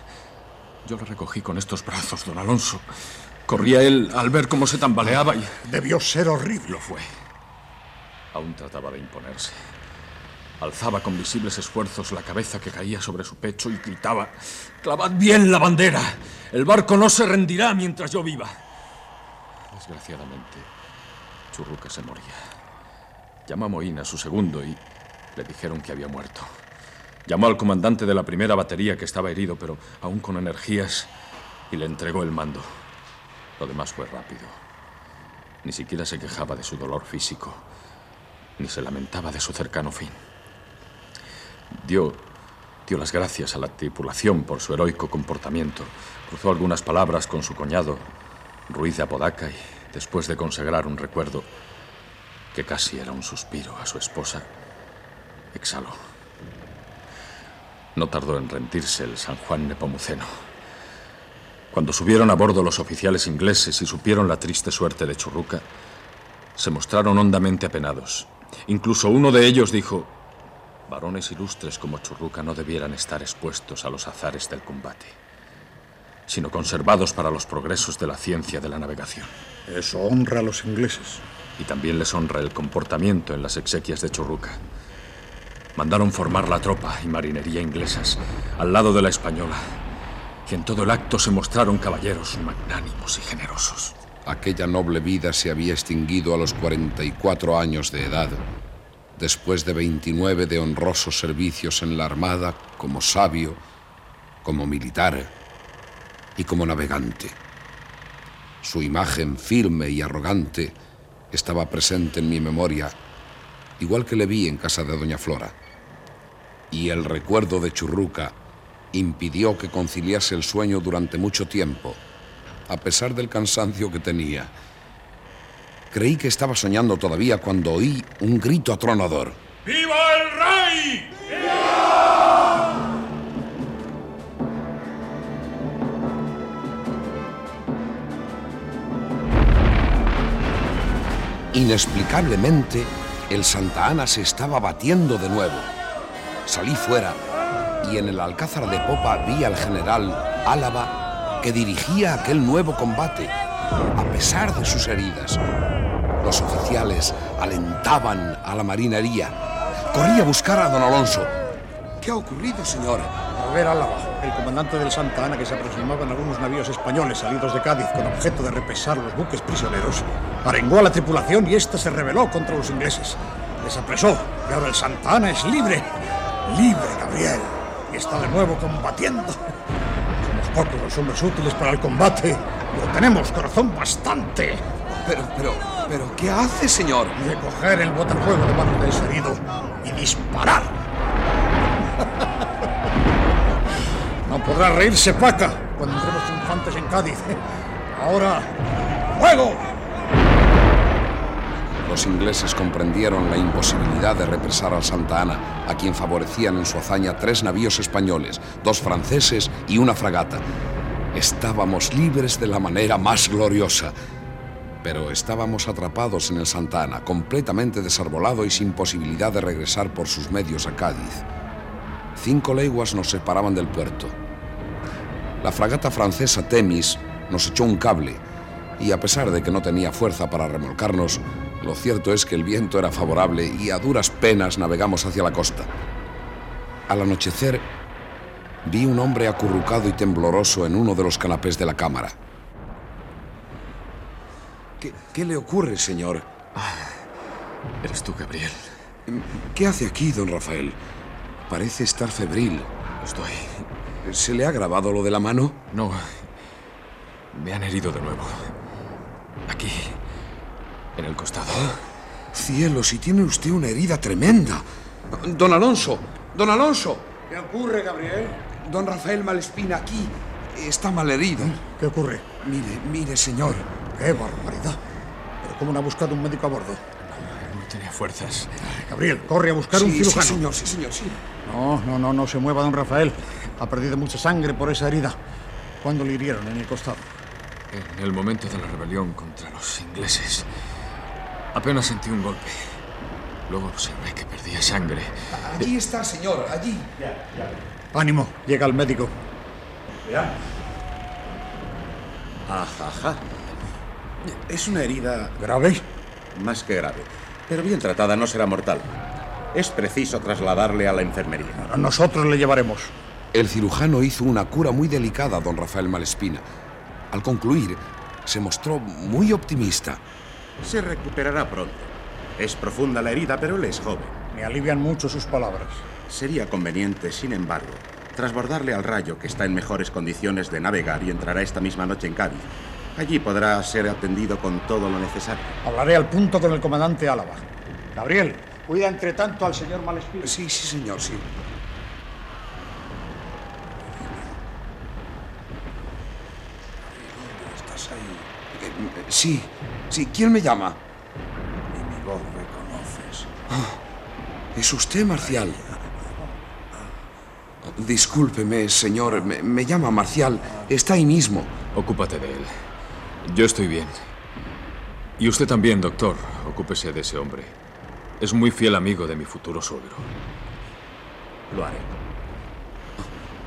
Yo la recogí con estos brazos, don Alonso. Corría él al ver cómo se tambaleaba y... Debió ser horrible. Lo fue. Aún trataba de imponerse. Alzaba con visibles esfuerzos la cabeza que caía sobre su pecho y gritaba, ¡Clavad bien la bandera! El barco no se rendirá mientras yo viva. Desgraciadamente, Churruca se moría. Llamó a Moína, su segundo, y le dijeron que había muerto. Llamó al comandante de la primera batería que estaba herido, pero aún con energías, y le entregó el mando. Lo demás fue rápido. Ni siquiera se quejaba de su dolor físico, ni se lamentaba de su cercano fin. Dio, dio las gracias a la tripulación por su heroico comportamiento. Cruzó algunas palabras con su cuñado, Ruiz de Apodaca, y después de consagrar un recuerdo que casi era un suspiro a su esposa, exhaló. No tardó en rendirse el San Juan Nepomuceno. Cuando subieron a bordo los oficiales ingleses y supieron la triste suerte de Churruca, se mostraron hondamente apenados. Incluso uno de ellos dijo, varones ilustres como Churruca no debieran estar expuestos a los azares del combate, sino conservados para los progresos de la ciencia de la navegación. Eso honra a los ingleses. Y también les honra el comportamiento en las exequias de Churruca. Mandaron formar la tropa y marinería inglesas al lado de la española, y en todo el acto se mostraron caballeros magnánimos y generosos. Aquella noble vida se había extinguido a los 44 años de edad, después de 29 de honrosos servicios en la Armada como sabio, como militar y como navegante. Su imagen firme y arrogante estaba presente en mi memoria, igual que le vi en casa de Doña Flora. Y el recuerdo de Churruca impidió que conciliase el sueño durante mucho tiempo, a pesar del cansancio que tenía. Creí que estaba soñando todavía cuando oí un grito atronador. ¡Viva el rey! Inexplicablemente, el Santa Ana se estaba batiendo de nuevo. Salí fuera y en el alcázar de popa vi al general Álava que dirigía aquel nuevo combate, a pesar de sus heridas. Los oficiales alentaban a la marinería. Corrí a buscar a don Alonso. ¿Qué ha ocurrido, señor? A ver, Álava, el comandante del Santa Ana que se aproximaban algunos navíos españoles salidos de Cádiz con objeto de repesar los buques prisioneros, arengó a la tripulación y ésta se rebeló contra los ingleses. Les apresó y ahora el Santa Ana es libre. Libre, Gabriel. Y está de nuevo combatiendo. Pocos los hombres útiles para el combate, pero tenemos corazón bastante. Pero, pero, pero, ¿qué hace, señor? Recoger el botafuego de manos de ese herido y disparar. No podrá reírse Paca cuando entremos triunfantes en Cádiz. Ahora, ¡fuego! Los ingleses comprendieron la imposibilidad de represar al Santa Ana, a quien favorecían en su hazaña tres navíos españoles, dos franceses y una fragata. Estábamos libres de la manera más gloriosa, pero estábamos atrapados en el Santa Ana, completamente desarbolado y sin posibilidad de regresar por sus medios a Cádiz. Cinco leguas nos separaban del puerto. La fragata francesa Temis nos echó un cable y a pesar de que no tenía fuerza para remolcarnos, lo cierto es que el viento era favorable y a duras penas navegamos hacia la costa. Al anochecer, vi un hombre acurrucado y tembloroso en uno de los canapés de la cámara. ¿Qué, qué le ocurre, señor? Eres tú, Gabriel. ¿Qué hace aquí, don Rafael? Parece estar febril. Estoy. ¿Se le ha grabado lo de la mano? No. Me han herido de nuevo. Aquí. En el costado. Cielos, y tiene usted una herida tremenda. Don Alonso, don Alonso. ¿Qué ocurre, Gabriel? Don Rafael Malespina aquí está mal herido. ¿Qué ocurre? Mire, mire, señor. ¡Qué barbaridad! ¿Pero cómo no ha buscado un médico a bordo? No tenía fuerzas. Gabriel, corre a buscar sí, un cirujano. Sí, señor, sí, señor, sí. No, no, no, no se mueva, don Rafael. Ha perdido mucha sangre por esa herida. ¿Cuándo le hirieron en el costado? En el momento de la rebelión contra los ingleses. Apenas sentí un golpe. Luego observé que perdía sangre. Allí está, señor, allí. Ánimo, llega el médico. Ajá, ajá. Es una herida... ¿Grave? Más que grave. Pero bien tratada no será mortal. Es preciso trasladarle a la enfermería. Nosotros le llevaremos. El cirujano hizo una cura muy delicada a don Rafael Malespina. Al concluir, se mostró muy optimista. Se recuperará pronto. Es profunda la herida, pero él es joven. Me alivian mucho sus palabras. Sería conveniente, sin embargo, trasbordarle al rayo que está en mejores condiciones de navegar y entrará esta misma noche en Cádiz. Allí podrá ser atendido con todo lo necesario. Hablaré al punto con el comandante Álava. Gabriel, cuida entre tanto al señor Malespina. Sí, sí, señor, sí. ¿Estás ahí? Eh, sí, sí. ¿Quién me llama? Ni mi voz reconoces. Ah, es usted, Marcial. Discúlpeme, señor. Me, me llama Marcial. Está ahí mismo. Ocúpate de él. Yo estoy bien. Y usted también, doctor. Ocúpese de ese hombre. Es muy fiel amigo de mi futuro suegro. Lo haré.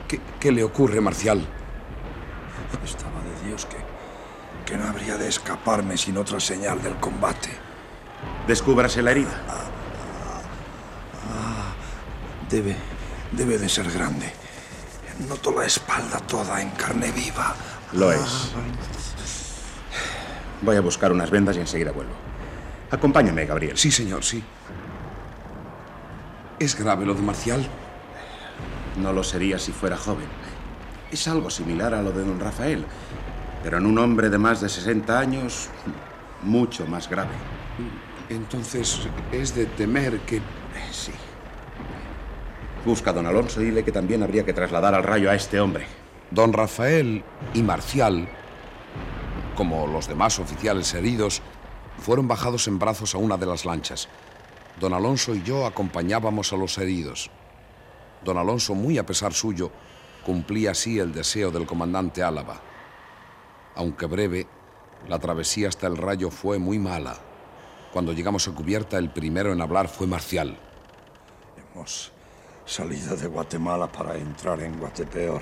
¿Qué, qué le ocurre, Marcial? Estaba de Dios que, que no habría de escaparme sin otra señal del combate. Descúbrase la herida. Ah, debe, debe de ser grande. Noto la espalda toda en carne viva. Lo es. Voy a buscar unas vendas y enseguida vuelvo. Acompáñame, Gabriel. Sí, señor, sí. ¿Es grave lo de Marcial? No lo sería si fuera joven. Es algo similar a lo de don Rafael, pero en un hombre de más de 60 años, mucho más grave. Entonces, es de temer que... Sí. Busca a don Alonso y dile que también habría que trasladar al rayo a este hombre. Don Rafael y Marcial, como los demás oficiales heridos, fueron bajados en brazos a una de las lanchas. Don Alonso y yo acompañábamos a los heridos. Don Alonso, muy a pesar suyo, cumplía así el deseo del comandante Álava. Aunque breve, la travesía hasta el rayo fue muy mala. Cuando llegamos a cubierta, el primero en hablar fue Marcial. Hemos salido de Guatemala para entrar en Guatepeor.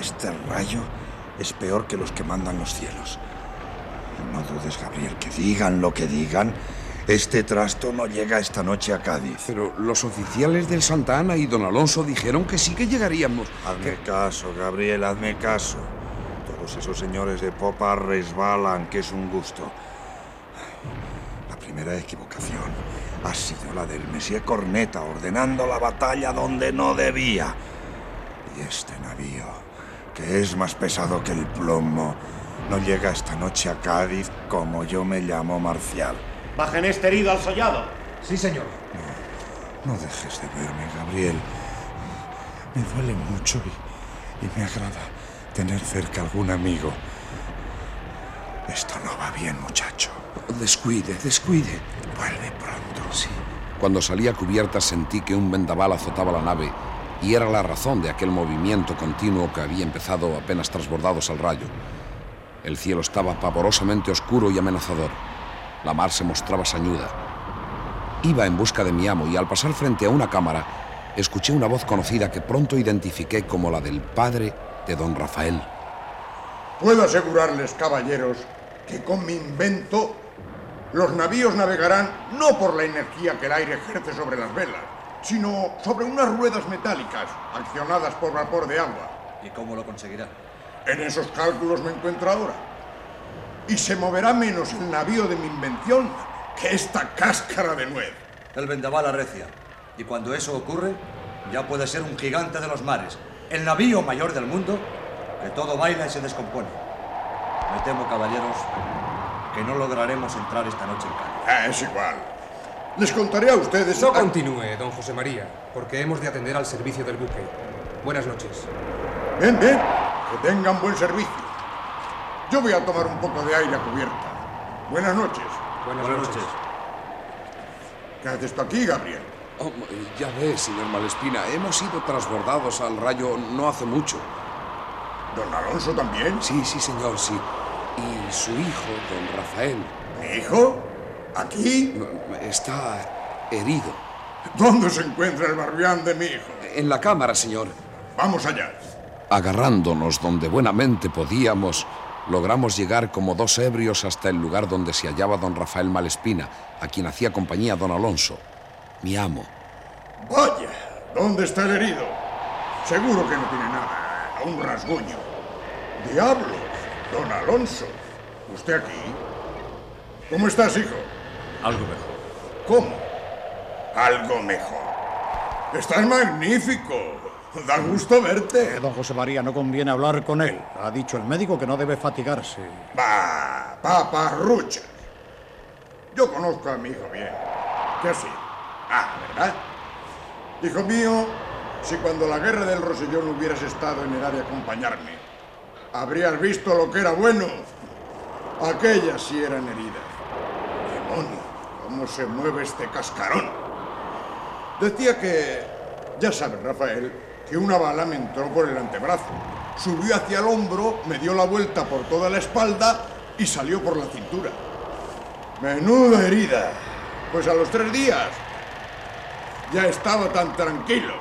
Este rayo es peor que los que mandan los cielos. No dudes, Gabriel, que digan lo que digan. Este trasto no llega esta noche a Cádiz. Pero los oficiales del Santa Ana y don Alonso dijeron que sí que llegaríamos. Hazme caso, Gabriel, hazme caso. Todos esos señores de popa resbalan, que es un gusto. La primera equivocación ha sido la del Messier Corneta ordenando la batalla donde no debía. Y este navío, que es más pesado que el plomo, no llega esta noche a Cádiz como yo me llamo Marcial. Bajen este herido al sollado. Sí, señor. No, no dejes de verme, Gabriel. Me duele mucho y, y me agrada tener cerca algún amigo. Esto no va bien, muchacho. Descuide, descuide. Vuelve pronto. Sí. Cuando salí a cubierta sentí que un vendaval azotaba la nave y era la razón de aquel movimiento continuo que había empezado apenas trasbordados al rayo. El cielo estaba pavorosamente oscuro y amenazador. La mar se mostraba sañuda. Iba en busca de mi amo y al pasar frente a una cámara escuché una voz conocida que pronto identifiqué como la del padre de don Rafael. Puedo asegurarles, caballeros, que con mi invento los navíos navegarán no por la energía que el aire ejerce sobre las velas, sino sobre unas ruedas metálicas accionadas por vapor de agua. ¿Y cómo lo conseguirá? En esos cálculos me encuentro ahora. Y se moverá menos el navío de mi invención que esta cáscara de nuez. El vendaval arrecia. Y cuando eso ocurre, ya puede ser un gigante de los mares, el navío mayor del mundo, que todo baila y se descompone. Me temo, caballeros, que no lograremos entrar esta noche en Cádiz. Ah, es igual. Les contaré a ustedes... No continúe, don José María, porque hemos de atender al servicio del buque. Buenas noches. Bien, bien. Que tengan buen servicio. Yo voy a tomar un poco de aire a cubierta. Buenas noches. Buenas, noches. ¿Qué haces tú aquí, Gabriel? Oh, ya ves, señor Malespina, hemos sido trasbordados al rayo no hace mucho. ¿Don Alonso también? Sí, sí, señor, sí. Y su hijo, don Rafael. ¿Mi hijo? ¿Aquí? Está herido. ¿Dónde se encuentra el barbián de mi hijo? En la cámara, señor. Vamos allá. Agarrándonos donde buenamente podíamos, logramos llegar como dos ebrios hasta el lugar donde se hallaba don Rafael Malespina, a quien hacía compañía don Alonso, mi amo. Vaya, ¿dónde está el herido? Seguro que no tiene nada, un rasguño. Diablos, don Alonso, ¿usted aquí? ¿Cómo estás, hijo? Algo mejor. ¿Cómo? Algo mejor. Estás magnífico. Da gusto verte. Eh, don José María, no conviene hablar con él. Ha dicho el médico que no debe fatigarse. Va, paparruchas. Yo conozco a mi hijo bien. ¿Qué así? Ah, ¿verdad? Hijo mío, si cuando la guerra del Rosellón hubieras estado en edad de acompañarme, habrías visto lo que era bueno. Aquellas sí eran heridas. Demonio, cómo se mueve este cascarón. Decía que, ya sabes, Rafael, que una bala me entró por el antebrazo. Subió hacia el hombro, me dio la vuelta por toda la espalda y salió por la cintura. Menuda herida. Pues a los tres días ya estaba tan tranquilo.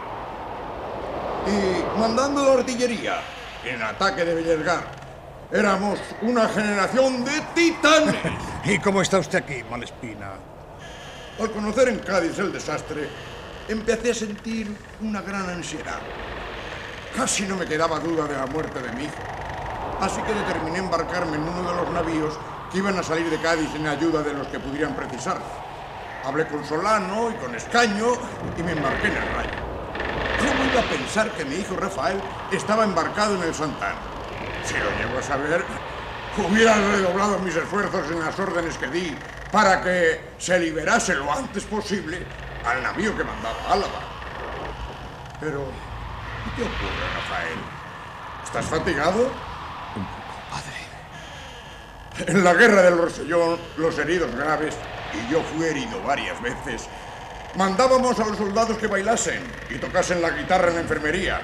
Y mandando la artillería en ataque de Bellesgar. Éramos una generación de titanes. ¿Y cómo está usted aquí, Malespina? Al conocer en Cádiz el desastre, empecé a sentir una gran ansiedad. Casi no me quedaba duda de la muerte de mi hijo. Así que determiné embarcarme en uno de los navíos que iban a salir de Cádiz en ayuda de los que pudieran precisar. Hablé con Solano y con Escaño y me embarqué en el rayo. ¿Cómo iba a pensar que mi hijo Rafael estaba embarcado en el Santana? Si lo llego a saber, hubiera redoblado mis esfuerzos en las órdenes que di para que se liberase lo antes posible al navío que mandaba Álava. Pero, ¿qué te ocurre, Rafael? ¿Estás fatigado? Un poco, padre. En la guerra del Rosellón, los heridos graves, y yo fui herido varias veces, mandábamos a los soldados que bailasen y tocasen la guitarra en la enfermería.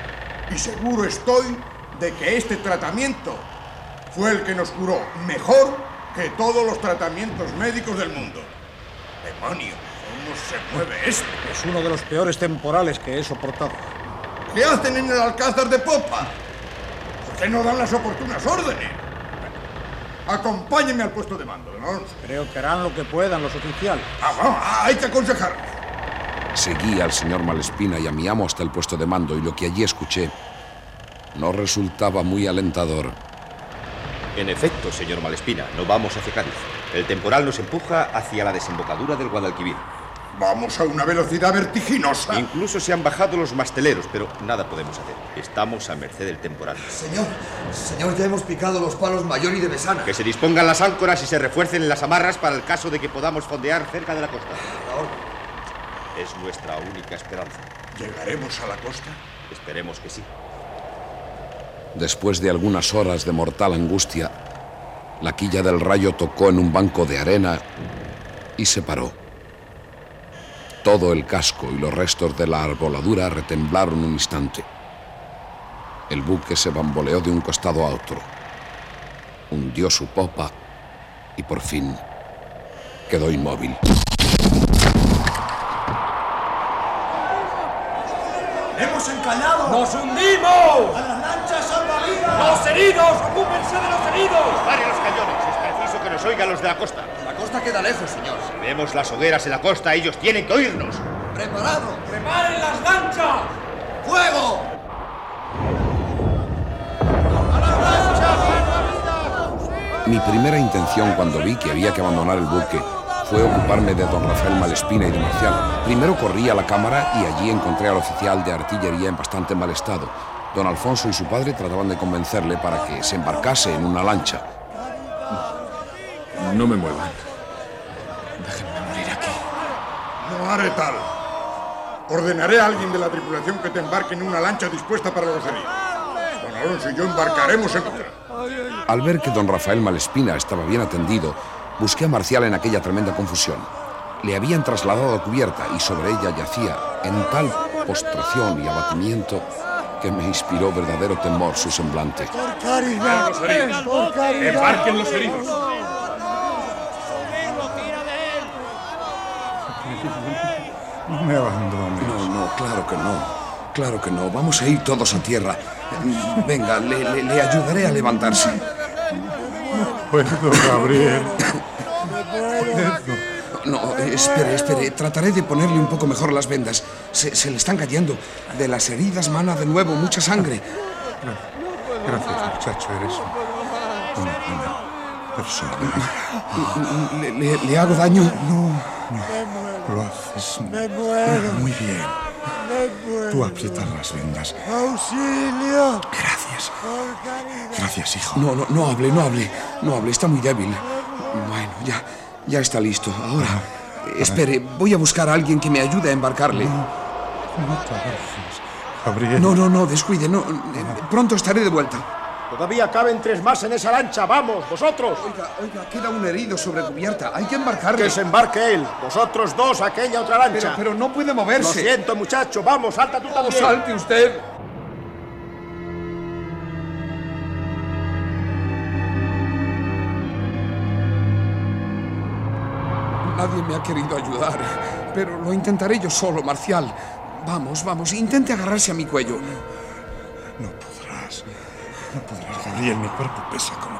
Y seguro estoy de que este tratamiento fue el que nos curó mejor que todos los tratamientos médicos del mundo. ¡Demonio! ¿Cómo se mueve esto? Es uno de los peores temporales que he soportado. ¿Qué hacen en el alcázar de popa? ¿Por qué no dan las oportunas órdenes? Acompáñeme al puesto de mando, ¿no? Creo que harán lo que puedan los oficiales. Ah, vamos, hay que aconsejar. Seguí al señor Malespina y a mi amo hasta el puesto de mando y lo que allí escuché no resultaba muy alentador. En efecto, señor Malespina, no vamos hacia Cádiz. El temporal nos empuja hacia la desembocadura del Guadalquivir. Vamos a una velocidad vertiginosa. Incluso se han bajado los masteleros, pero nada podemos hacer. Estamos a merced del temporal. Señor, señor, ya hemos picado los palos mayor y de Besana. Que se dispongan las áncoras y se refuercen las amarras para el caso de que podamos fondear cerca de la costa. Es nuestra única esperanza. ¿Llegaremos a la costa? Esperemos que sí. Después de algunas horas de mortal angustia, la quilla del rayo tocó en un banco de arena y se paró. Todo el casco y los restos de la arboladura retemblaron un instante. El buque se bamboleó de un costado a otro. Hundió su popa y por fin quedó inmóvil. ¡Hemos encallado! ¡Nos hundimos! ¡A las lanchas salvavidas! ¡Los heridos! ¡Ocúpense de los heridos! ¡Pare los cañones! Es preciso que nos oigan los de la costa. Costa queda lejos, señor. Si vemos las hogueras en la costa, ellos tienen que oírnos. ¡Preparado! ¡Preparen las lanchas! ¡Fuego! Mi primera intención cuando vi que había que abandonar el buque fue ocuparme de don Rafael Malespina y de Marcial. Primero corrí a la cámara y allí encontré al oficial de artillería en bastante mal estado. Don Alfonso y su padre trataban de convencerle para que se embarcase en una lancha. No me muevan. Déjenme morir aquí. No haré tal. Ordenaré a alguien de la tripulación que te embarque en una lancha dispuesta para los heridos. Don Alonso y yo embarcaremos en otra. Al ver que don Rafael Malespina estaba bien atendido, busqué a Marcial en aquella tremenda confusión. Le habían trasladado a cubierta y sobre ella yacía, en tal postración y abatimiento, que me inspiró verdadero temor su semblante. ¡Por caridad! los heridos! ¡Por caridad! ¡Embarquen los heridos! Me. No, no, claro que no. Claro que no. Vamos a ir todos a tierra. Venga, le, le- le ayudaré a levantarse. Puedo, Gabriel. No, espere, espere. Trataré de ponerle un poco mejor las vendas. Se, se le están cayendo. De las heridas mana de nuevo mucha sangre. Gracias, muchacho. Eres una buena persona. ¿Le, le- le hago daño? No, no. Lo haces Me muero. muy bien. Tú aprietas las vendas. ¡Auxilio! Gracias. Gracias, hijo. No, no, no hable, no hable. No hable, está muy débil. Bueno, ya, ya está listo. Ahora, espere, voy a buscar a alguien que me ayude a embarcarle. No te Gabriel. No, no, no, descuide, no. eh, Pronto estaré de vuelta. Todavía caben tres más en esa lancha. ¡Vamos, vosotros! Oiga, oiga, queda un herido sobre cubierta. Hay que embarcarle. Que se embarque él. Vosotros dos, aquella otra lancha. Pero, pero no puede moverse. Lo siento, muchacho. Vamos, salta tú también. salte usted. Nadie me ha querido ayudar, pero lo intentaré yo solo, Marcial. Vamos, vamos, intente agarrarse a mi cuello. No podrás. Gabriel. Mi cuerpo pesa como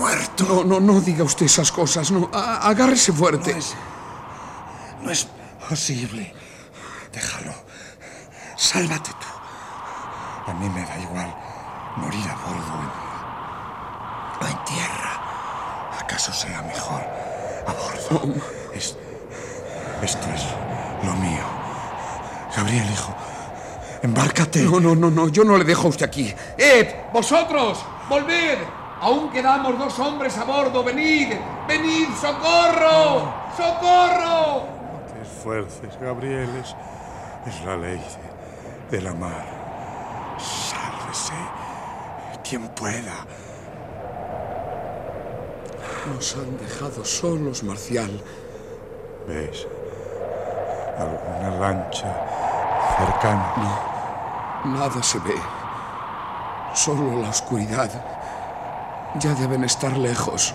muerto. No, no, no diga usted esas cosas, no. A- agárrese fuerte. No es posible. Déjalo. Sálvate tú. A mí me da igual morir a bordo en- o en tierra. ¿Acaso sea mejor a bordo? Es- esto es lo mío. Gabriel, hijo, embárcate. No, no, no, no, yo no le dejo a usted aquí. ¡Eh! ¡Vosotros! ¡Volved! Aún quedamos dos hombres a bordo. ¡Venid! ¡Venid! ¡Socorro! ¡Socorro! te esfuerces, Gabriel. Es, es la ley de, de la mar. Sálvese quien pueda. Nos han dejado solos, Marcial. ¿Ves? ¿Alguna lancha No, nada se ve. Solo la oscuridad. Ya deben estar lejos.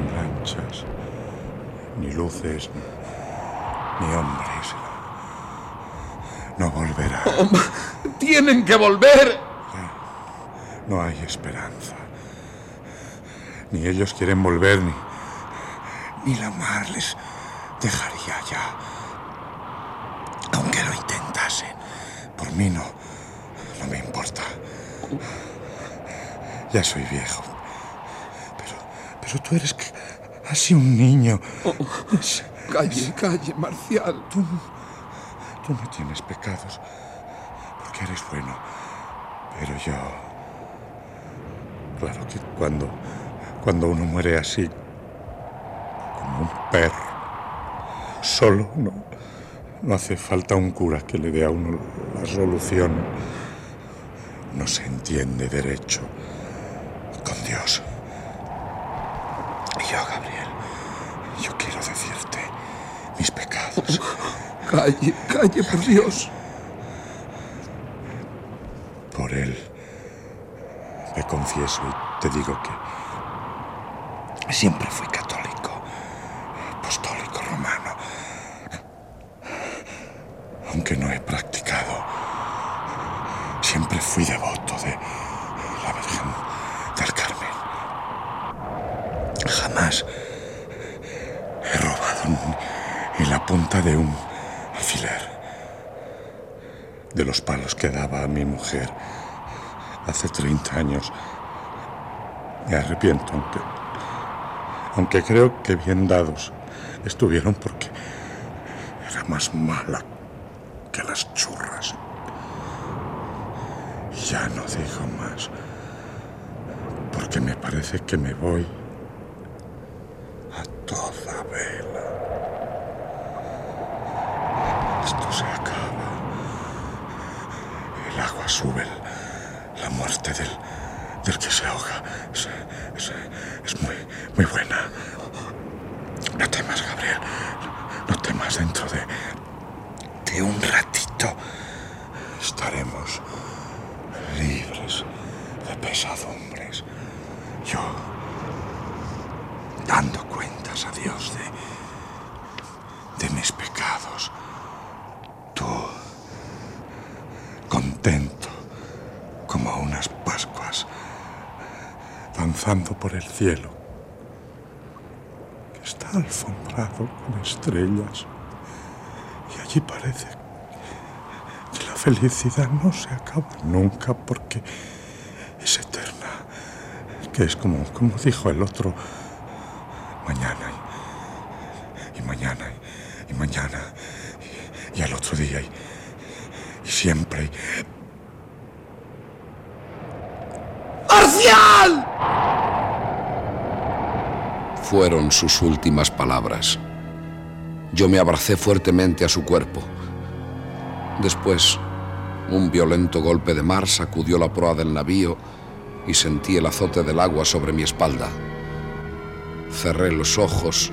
Ni lanchas, ni luces, ni hombres. No volverá. ¡Tienen que volver! No hay esperanza. Ni ellos quieren volver, ni, ni la mar les dejaría ya. Aunque lo intentasen. Por mí no. No me importa. Ya soy viejo. Pero, pero tú eres c- así un niño. Es- Calle, calle, Marcial. Tú, tú no tienes pecados. Porque eres bueno. Pero yo... Claro que cuando, cuando uno muere así, como un perro, solo, no, no hace falta un cura que le dé a uno la solución. No se entiende derecho con Dios. Y yo, Gabriel, yo quiero decirte mis pecados. Calle, calle, por Dios. Por él me confieso y te digo que siempre fui católico, apostólico romano, aunque no he practicado. Siempre fui devoto de la Virgen del Carmen. Jamás he robado ni- ni la punta de un alfiler de los palos que daba a mi mujer hace 30 años. Me arrepiento, aunque, aunque creo que bien dados estuvieron porque era más mala que las churras. Ya no digo más, porque me parece que me voy a toda vela. Esto se acaba. El agua sube, el- la muerte del, del que se ahoga. Es, es- es muy, muy buena. No temas, Gabriel. No temas dentro de, de un ratito. Estaremos libres de pesadumbres. Yo dando cuentas a Dios de, de mis pecados. Tú contento como unas Pascuas, danzando por el cielo, que está alfombrado con estrellas. Y allí parece que la felicidad no se acaba nunca porque es eterna, que es como, como dijo el otro, mañana y, y mañana y, y mañana y, y al otro día y, y siempre. ¡Marcial! Fueron sus últimas palabras. Yo me abracé fuertemente a su cuerpo. Después, un violento golpe de mar sacudió la proa del navío y sentí el azote del agua sobre mi espalda. Cerré los ojos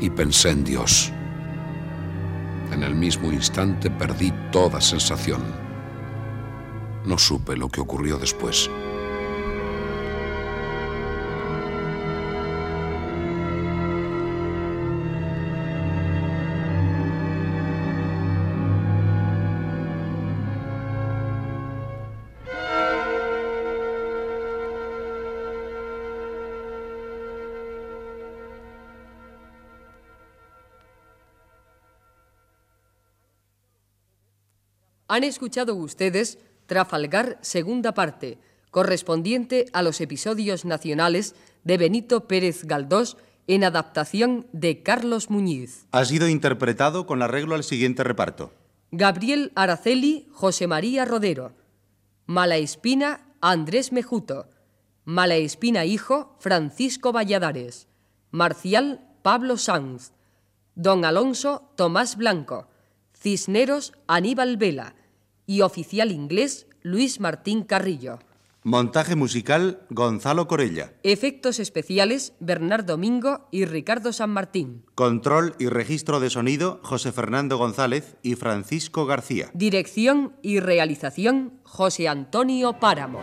y pensé en Dios. En el mismo instante perdí toda sensación. No supe lo que ocurrió después. Han escuchado ustedes Trafalgar, segunda parte, correspondiente a los episodios nacionales de Benito Pérez Galdós en adaptación de Carlos Muñiz. Ha sido interpretado con arreglo al siguiente reparto. Gabriel Araceli, José María Rodero. Malaespina, Andrés Mejuto. Malaespina Hijo, Francisco Valladares. Marcial, Pablo Sanz. Don Alonso, Tomás Blanco. Cisneros, Aníbal Vela. Y oficial inglés, Luis Martín Carrillo. Montaje musical, Gonzalo Corella. Efectos especiales, Bernardo Mingo y Ricardo San Martín. Control y registro de sonido, José Fernando González y Francisco García. Dirección y realización, José Antonio Páramo.